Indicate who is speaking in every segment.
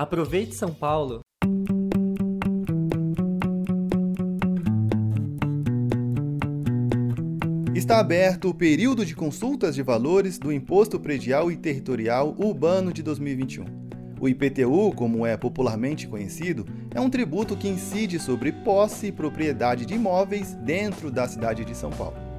Speaker 1: Aproveite São Paulo!
Speaker 2: Está aberto o período de consultas de valores do Imposto Predial e Territorial Urbano de 2021. O IPTU, como é popularmente conhecido, é um tributo que incide sobre posse e propriedade de imóveis dentro da cidade de São Paulo.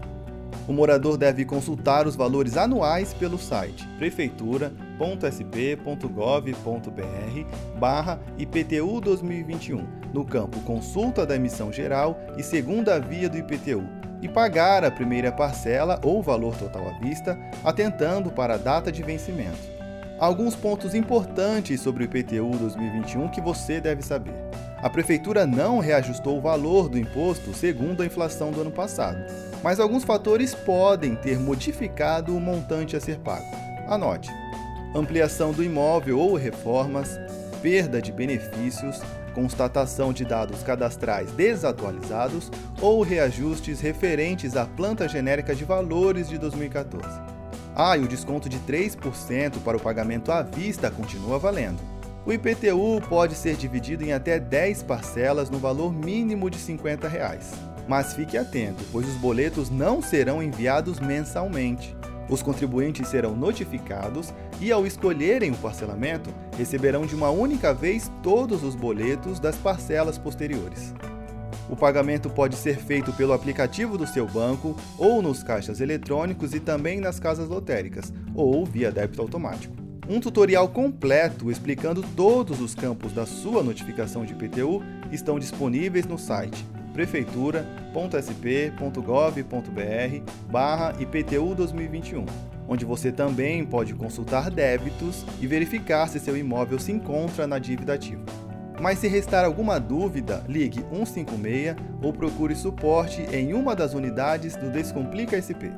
Speaker 2: O morador deve consultar os valores anuais pelo site prefeitura.sp.gov.br IPTU 2021, no campo Consulta da Emissão Geral e Segunda Via do IPTU, e pagar a primeira parcela ou valor total à vista, atentando para a data de vencimento. Alguns pontos importantes sobre o IPTU 2021 que você deve saber. A prefeitura não reajustou o valor do imposto segundo a inflação do ano passado, mas alguns fatores podem ter modificado o montante a ser pago. Anote: ampliação do imóvel ou reformas, perda de benefícios, constatação de dados cadastrais desatualizados ou reajustes referentes à planta genérica de valores de 2014. Ah, e o desconto de 3% para o pagamento à vista continua valendo. O IPTU pode ser dividido em até 10 parcelas no valor mínimo de 50 reais. Mas fique atento, pois os boletos não serão enviados mensalmente. Os contribuintes serão notificados e, ao escolherem o parcelamento, receberão de uma única vez todos os boletos das parcelas posteriores. O pagamento pode ser feito pelo aplicativo do seu banco ou nos caixas eletrônicos e também nas casas lotéricas, ou via débito automático. Um tutorial completo explicando todos os campos da sua notificação de IPTU estão disponíveis no site prefeitura.sp.gov.br barra IPTU 2021, onde você também pode consultar débitos e verificar se seu imóvel se encontra na dívida ativa. Mas se restar alguma dúvida, ligue 156 ou procure suporte em uma das unidades do Descomplica SP.